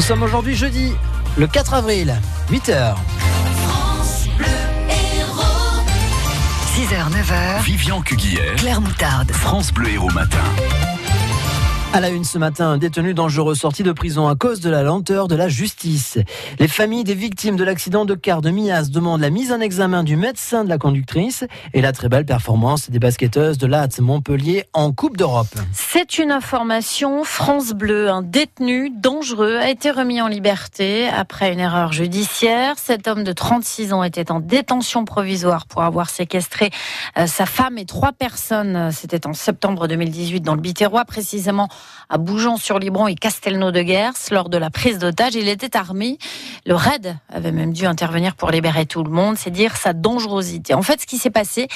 Nous sommes aujourd'hui jeudi, le 4 avril, 8h. 6h, 9h. Vivian Cuguière, Claire Moutarde. France Bleu Héros Matin. À la une ce matin, un détenu dangereux sorti de prison à cause de la lenteur de la justice. Les familles des victimes de l'accident de car de Mias demandent la mise en examen du médecin de la conductrice et la très belle performance des basketteuses de l'ATS Montpellier en Coupe d'Europe. C'est une information France Bleu. Un détenu dangereux a été remis en liberté après une erreur judiciaire. Cet homme de 36 ans était en détention provisoire pour avoir séquestré euh, sa femme et trois personnes. C'était en septembre 2018 dans le Biterrois, précisément à Bougeant-sur-Libron et Castelnau-de-Guers. Lors de la prise d'otage, il était armé. Le RAID avait même dû intervenir pour libérer tout le monde. C'est dire sa dangerosité. En fait, ce qui s'est passé,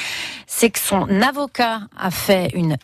c'est que son avocat a fait une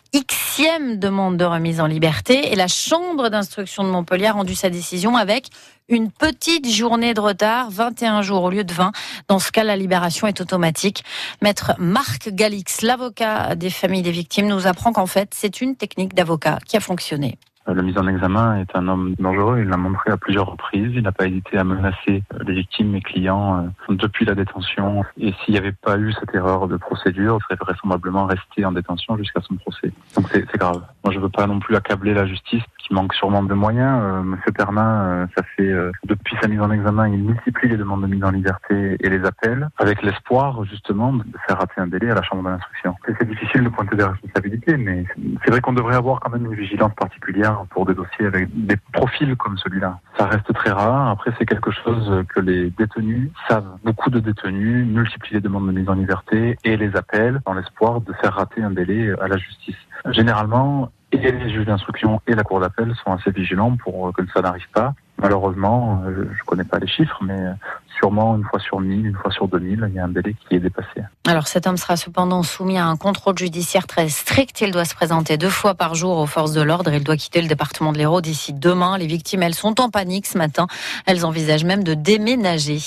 xème demande de remise en liberté et la chambre d'instruction de Montpellier a rendu sa décision avec une petite journée de retard, 21 jours au lieu de 20. Dans ce cas, la libération est automatique. Maître Marc Galix, l'avocat des familles des victimes, nous apprend qu'en fait, c'est une technique d'avocat qui a fonctionné. Euh, La mise en examen est un homme dangereux, il l'a montré à plusieurs reprises, il n'a pas hésité à menacer euh, les victimes, mes clients, euh, depuis la détention. Et s'il n'y avait pas eu cette erreur de procédure, il serait vraisemblablement resté en détention jusqu'à son procès. Donc c'est grave. Moi je veux pas non plus accabler la justice qui manque sûrement de moyens. Euh, Monsieur Pernin, euh, ça fait euh, depuis sa mise en examen, il multiplie les demandes de mise en liberté et les appels, avec l'espoir justement de faire rater un délai à la chambre d'instruction. Et C'est difficile de pointer des responsabilités, mais c'est vrai qu'on devrait avoir quand même une vigilance particulière pour des dossiers avec des profils comme celui-là. Ça reste très rare. Après, c'est quelque chose que les détenus savent. Beaucoup de détenus multiplient les demandes de mise en liberté et les appels dans l'espoir de faire rater un délai à la justice. Généralement, et les juges d'instruction et la cour d'appel sont assez vigilants pour que ça n'arrive pas. Malheureusement, euh, je connais pas les chiffres, mais euh, sûrement une fois sur mille, une fois sur deux mille, il y a un délai qui est dépassé. Alors cet homme sera cependant soumis à un contrôle judiciaire très strict. Il doit se présenter deux fois par jour aux forces de l'ordre. Il doit quitter le département de l'Hérault d'ici demain. Les victimes, elles sont en panique ce matin. Elles envisagent même de déménager.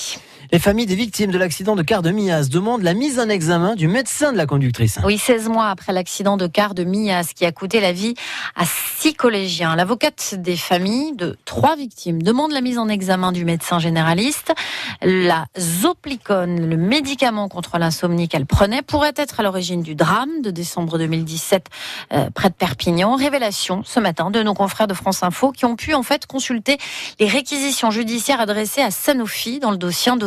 Les familles des victimes de l'accident de car de Mias demandent la mise en examen du médecin de la conductrice. Oui, 16 mois après l'accident de car de Mias qui a coûté la vie à six collégiens. L'avocate des familles de trois victimes demande la mise en examen du médecin généraliste. La zoplicone, le médicament contre l'insomnie qu'elle prenait, pourrait être à l'origine du drame de décembre 2017 euh, près de Perpignan. Révélation ce matin de nos confrères de France Info qui ont pu en fait consulter les réquisitions judiciaires adressées à Sanofi dans le dossier, un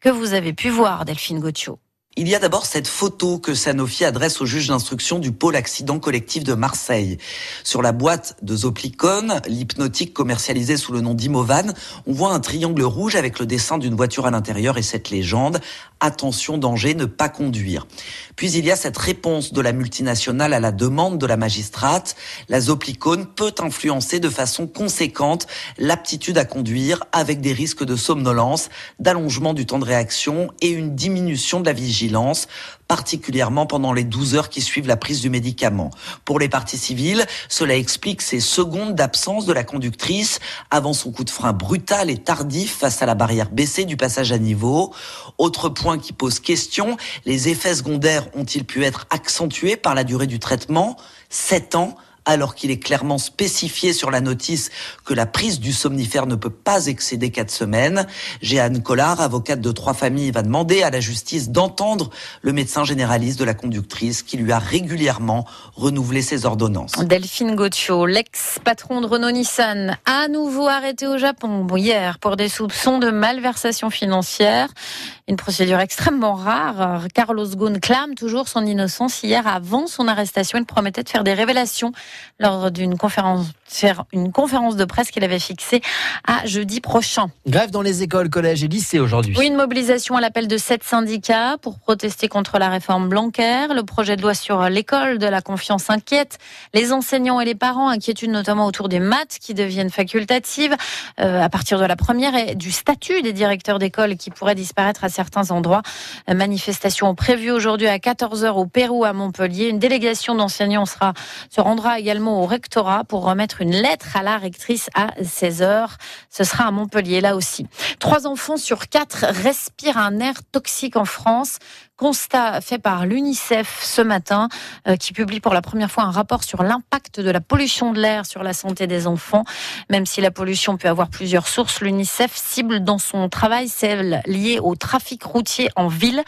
que vous avez pu voir, Delphine Gauthiot. Il y a d'abord cette photo que Sanofi adresse au juge d'instruction du pôle accident collectif de Marseille. Sur la boîte de Zoplicone, l'hypnotique commercialisé sous le nom d'Imovan, on voit un triangle rouge avec le dessin d'une voiture à l'intérieur et cette légende attention danger, ne pas conduire. Puis il y a cette réponse de la multinationale à la demande de la magistrate. La Zoplicone peut influencer de façon conséquente l'aptitude à conduire avec des risques de somnolence, d'allongement du temps de réaction et une diminution de la vigilance particulièrement pendant les 12 heures qui suivent la prise du médicament. Pour les parties civiles, cela explique ces secondes d'absence de la conductrice avant son coup de frein brutal et tardif face à la barrière baissée du passage à niveau. Autre point qui pose question, les effets secondaires ont-ils pu être accentués par la durée du traitement? 7 ans alors qu'il est clairement spécifié sur la notice que la prise du somnifère ne peut pas excéder quatre semaines. Jeanne Collard, avocate de trois familles, va demander à la justice d'entendre le médecin généraliste de la conductrice qui lui a régulièrement renouvelé ses ordonnances. Delphine Gauthiot, l'ex-patron de Renault-Nissan, à nouveau arrêté au Japon hier pour des soupçons de malversation financière. Une procédure extrêmement rare. Carlos Ghosn clame toujours son innocence. Hier, avant son arrestation, il promettait de faire des révélations lors d'une conférence, une conférence de presse qu'il avait fixée à jeudi prochain. Grève dans les écoles, collèges et lycées aujourd'hui. Oui, une mobilisation à l'appel de sept syndicats pour protester contre la réforme Blanquer. Le projet de loi sur l'école de la confiance inquiète les enseignants et les parents. Inquiétude notamment autour des maths qui deviennent facultatives euh, à partir de la première et du statut des directeurs d'école qui pourrait disparaître à certains endroits. Euh, manifestation prévue aujourd'hui à 14h au Pérou à Montpellier. Une délégation d'enseignants sera, se rendra également au rectorat pour remettre une lettre à la rectrice à 16h. Ce sera à Montpellier, là aussi. Trois enfants sur quatre respirent un air toxique en France. Constat fait par l'UNICEF ce matin, euh, qui publie pour la première fois un rapport sur l'impact de la pollution de l'air sur la santé des enfants. Même si la pollution peut avoir plusieurs sources, l'UNICEF cible dans son travail celle liée au trafic routier en ville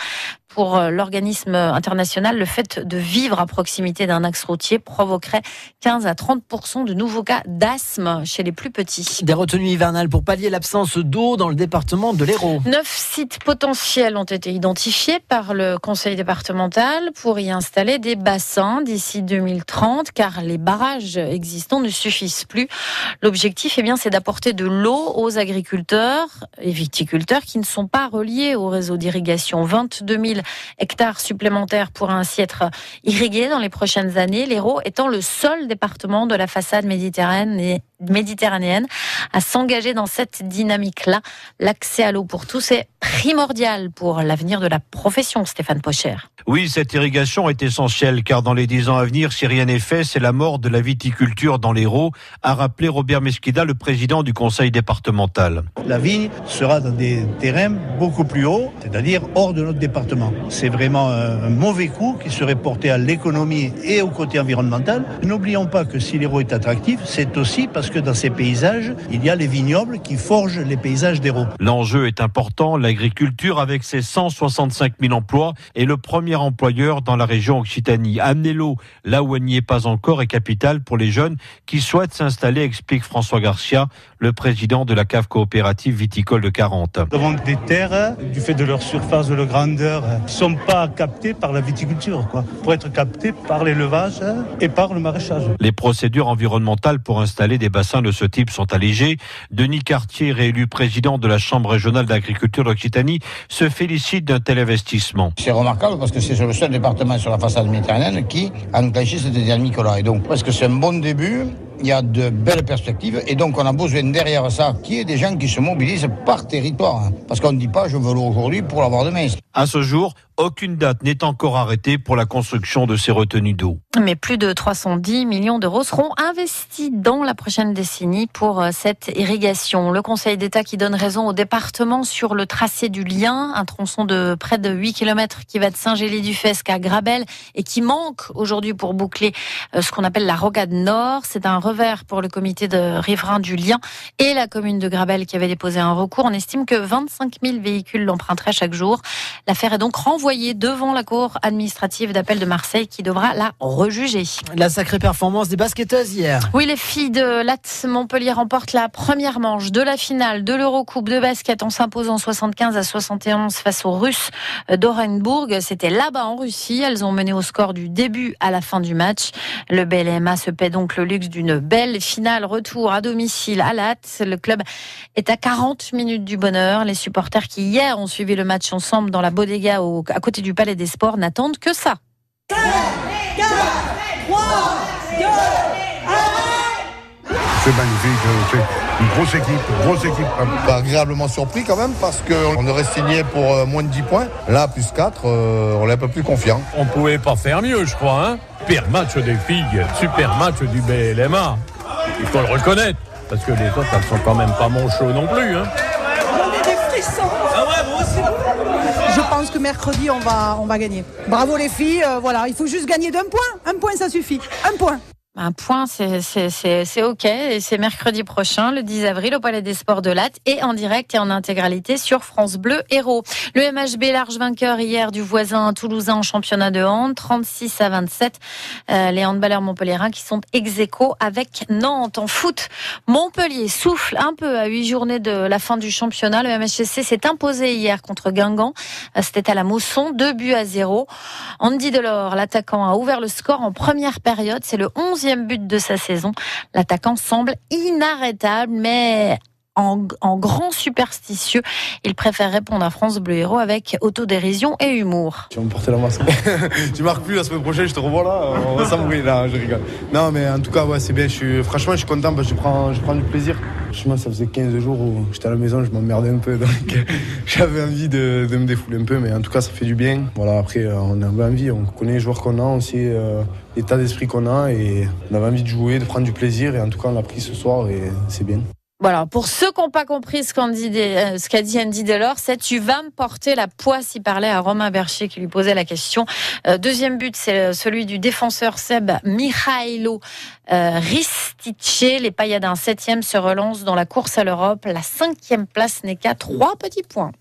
pour euh, l'organisme international, le fait de vivre à proximité d'un axe routier provoquerait 15 à 30% de nouveaux cas d'asthme chez les plus petits. Des retenues hivernales pour pallier l'absence d'eau dans le département de l'Hérault. Neuf sites potentiels ont été identifiés par le conseil départemental pour y installer des bassins d'ici 2030 car les barrages existants ne suffisent plus. L'objectif, eh bien, c'est d'apporter de l'eau aux agriculteurs et viticulteurs qui ne sont pas reliés au réseau d'irrigation. 22 000 hectares supplémentaires pourraient ainsi être irrigués dans les prochaines années, l'Hérault étant le seul département de la façade méditerranéenne méditerranéenne à s'engager dans cette dynamique-là. L'accès à l'eau pour tous est primordial pour l'avenir de la profession, Stéphane Pocher. Oui, cette irrigation est essentielle car dans les dix ans à venir, si rien n'est fait, c'est la mort de la viticulture dans l'Hérault, a rappelé Robert Mesquida, le président du conseil départemental. La vigne sera dans des terrains beaucoup plus hauts, c'est-à-dire hors de notre département. C'est vraiment un mauvais coup qui serait porté à l'économie et au côté environnemental. N'oublions pas que si l'Hérault est attractif, c'est aussi parce que dans ces paysages, il y a les vignobles qui forgent les paysages d'Hérault. L'enjeu est important. L'agriculture, avec ses 165 000 emplois, est le premier employeur dans la région Occitanie. Amener l'eau là où elle n'y est pas encore est capital pour les jeunes qui souhaitent s'installer, explique François Garcia, le président de la cave coopérative viticole de 40. Nous avons des terres, du fait de leur surface, de leur grandeur, ne sont pas captées par la viticulture, quoi, pour être captées par l'élevage et par le maraîchage. Les procédures environnementales pour installer des bassins de ce type sont allégées. Denis Cartier, réélu président de la Chambre régionale d'agriculture d'Occitanie, se félicite d'un tel investissement. C'est remarquable parce que c'est le seul département sur la façade méditerranéenne qui a enclenché cette dynamique-là. Et donc, parce que c'est un bon début, il y a de belles perspectives et donc on a besoin derrière ça qu'il y ait des gens qui se mobilisent par territoire. Parce qu'on ne dit pas je veux l'eau aujourd'hui pour l'avoir demain. À ce jour, aucune date n'est encore arrêtée pour la construction de ces retenues d'eau. Mais plus de 310 millions d'euros seront investis dans la prochaine décennie pour euh, cette irrigation. Le Conseil d'État qui donne raison au département sur le tracé du lien, un tronçon de près de 8 km qui va de Saint-Gély-du-Fesque à Grabel et qui manque aujourd'hui pour boucler euh, ce qu'on appelle la rocade nord. C'est un revers pour le comité de riverains du lien et la commune de Grabel qui avait déposé un recours. On estime que 25 000 véhicules l'emprunteraient chaque jour. L'affaire est donc renvoyée devant la Cour administrative d'appel de Marseille qui devra la rejuger. La sacrée performance des basketteuses hier. Oui, les filles de l'AT Montpellier remportent la première manche de la finale de l'Eurocoupe de basket en s'imposant 75 à 71 face aux Russes d'Orenburg. C'était là-bas en Russie. Elles ont mené au score du début à la fin du match. Le BLMA se paie donc le luxe d'une belle finale retour à domicile à l'AT. Le club est à 40 minutes du bonheur. Les supporters qui hier ont suivi le match ensemble dans la bodega au à côté du Palais des Sports n'attendent que ça. 5, 4, 3, 2, 1. C'est magnifique, c'est une grosse équipe, grosse équipe. Agréablement surpris quand même parce qu'on aurait signé pour euh, moins de 10 points. Là, plus 4, euh, on est un peu plus confiant. On pouvait pas faire mieux, je crois. Hein Super match des filles, super match du BLMA. Il faut le reconnaître, parce que les autres, elles sont quand même pas mon chaud non plus. Hein je pense que mercredi, on va, on va gagner. Bravo les filles, euh, voilà, il faut juste gagner d'un point. Un point, ça suffit. Un point. Un point, c'est OK. Et c'est mercredi prochain, le 10 avril, au Palais des Sports de Latte et en direct et en intégralité sur France Bleu Héros. Le MHB large vainqueur hier du voisin toulousain en championnat de hand, 36 à 27. Euh, les handballeurs montpelliérains qui sont ex avec Nantes en foot. Montpellier souffle un peu à huit journées de la fin du championnat. Le MHC s'est imposé hier contre Guingamp. Euh, c'était à la Mousson, deux buts à zéro. Andy Delors, l'attaquant, a ouvert le score en première période. C'est le 11 but de sa saison. L'attaquant semble inarrêtable, mais en, grand superstitieux. Il préfère répondre à France Bleu Héros avec autodérision et humour. Tu vas me porter la masse. tu marques plus la semaine prochaine, je te revois là, on va s'embrouiller là, je rigole. Non, mais en tout cas, ouais, c'est bien. Je suis, franchement, je suis content parce que je prends du plaisir. Franchement, ça faisait 15 jours où j'étais à la maison, je m'emmerdais un peu, donc j'avais envie de, de, me défouler un peu, mais en tout cas, ça fait du bien. Voilà, après, euh, on avait envie, on connaît les joueurs qu'on a, aussi euh, l'état d'esprit qu'on a, et on avait envie de jouer, de prendre du plaisir, et en tout cas, on l'a pris ce soir, et c'est bien. Voilà, pour ceux qui n'ont pas compris ce qu'a dit, euh, ce qu'a dit Andy Delors, c'est tu vas me porter la poisse. Il parlait à Romain Bercher qui lui posait la question. Euh, deuxième but, c'est celui du défenseur Seb Mihailo euh, Ristice. Les Payadins septième se relancent dans la course à l'Europe. La cinquième place n'est qu'à trois petits points.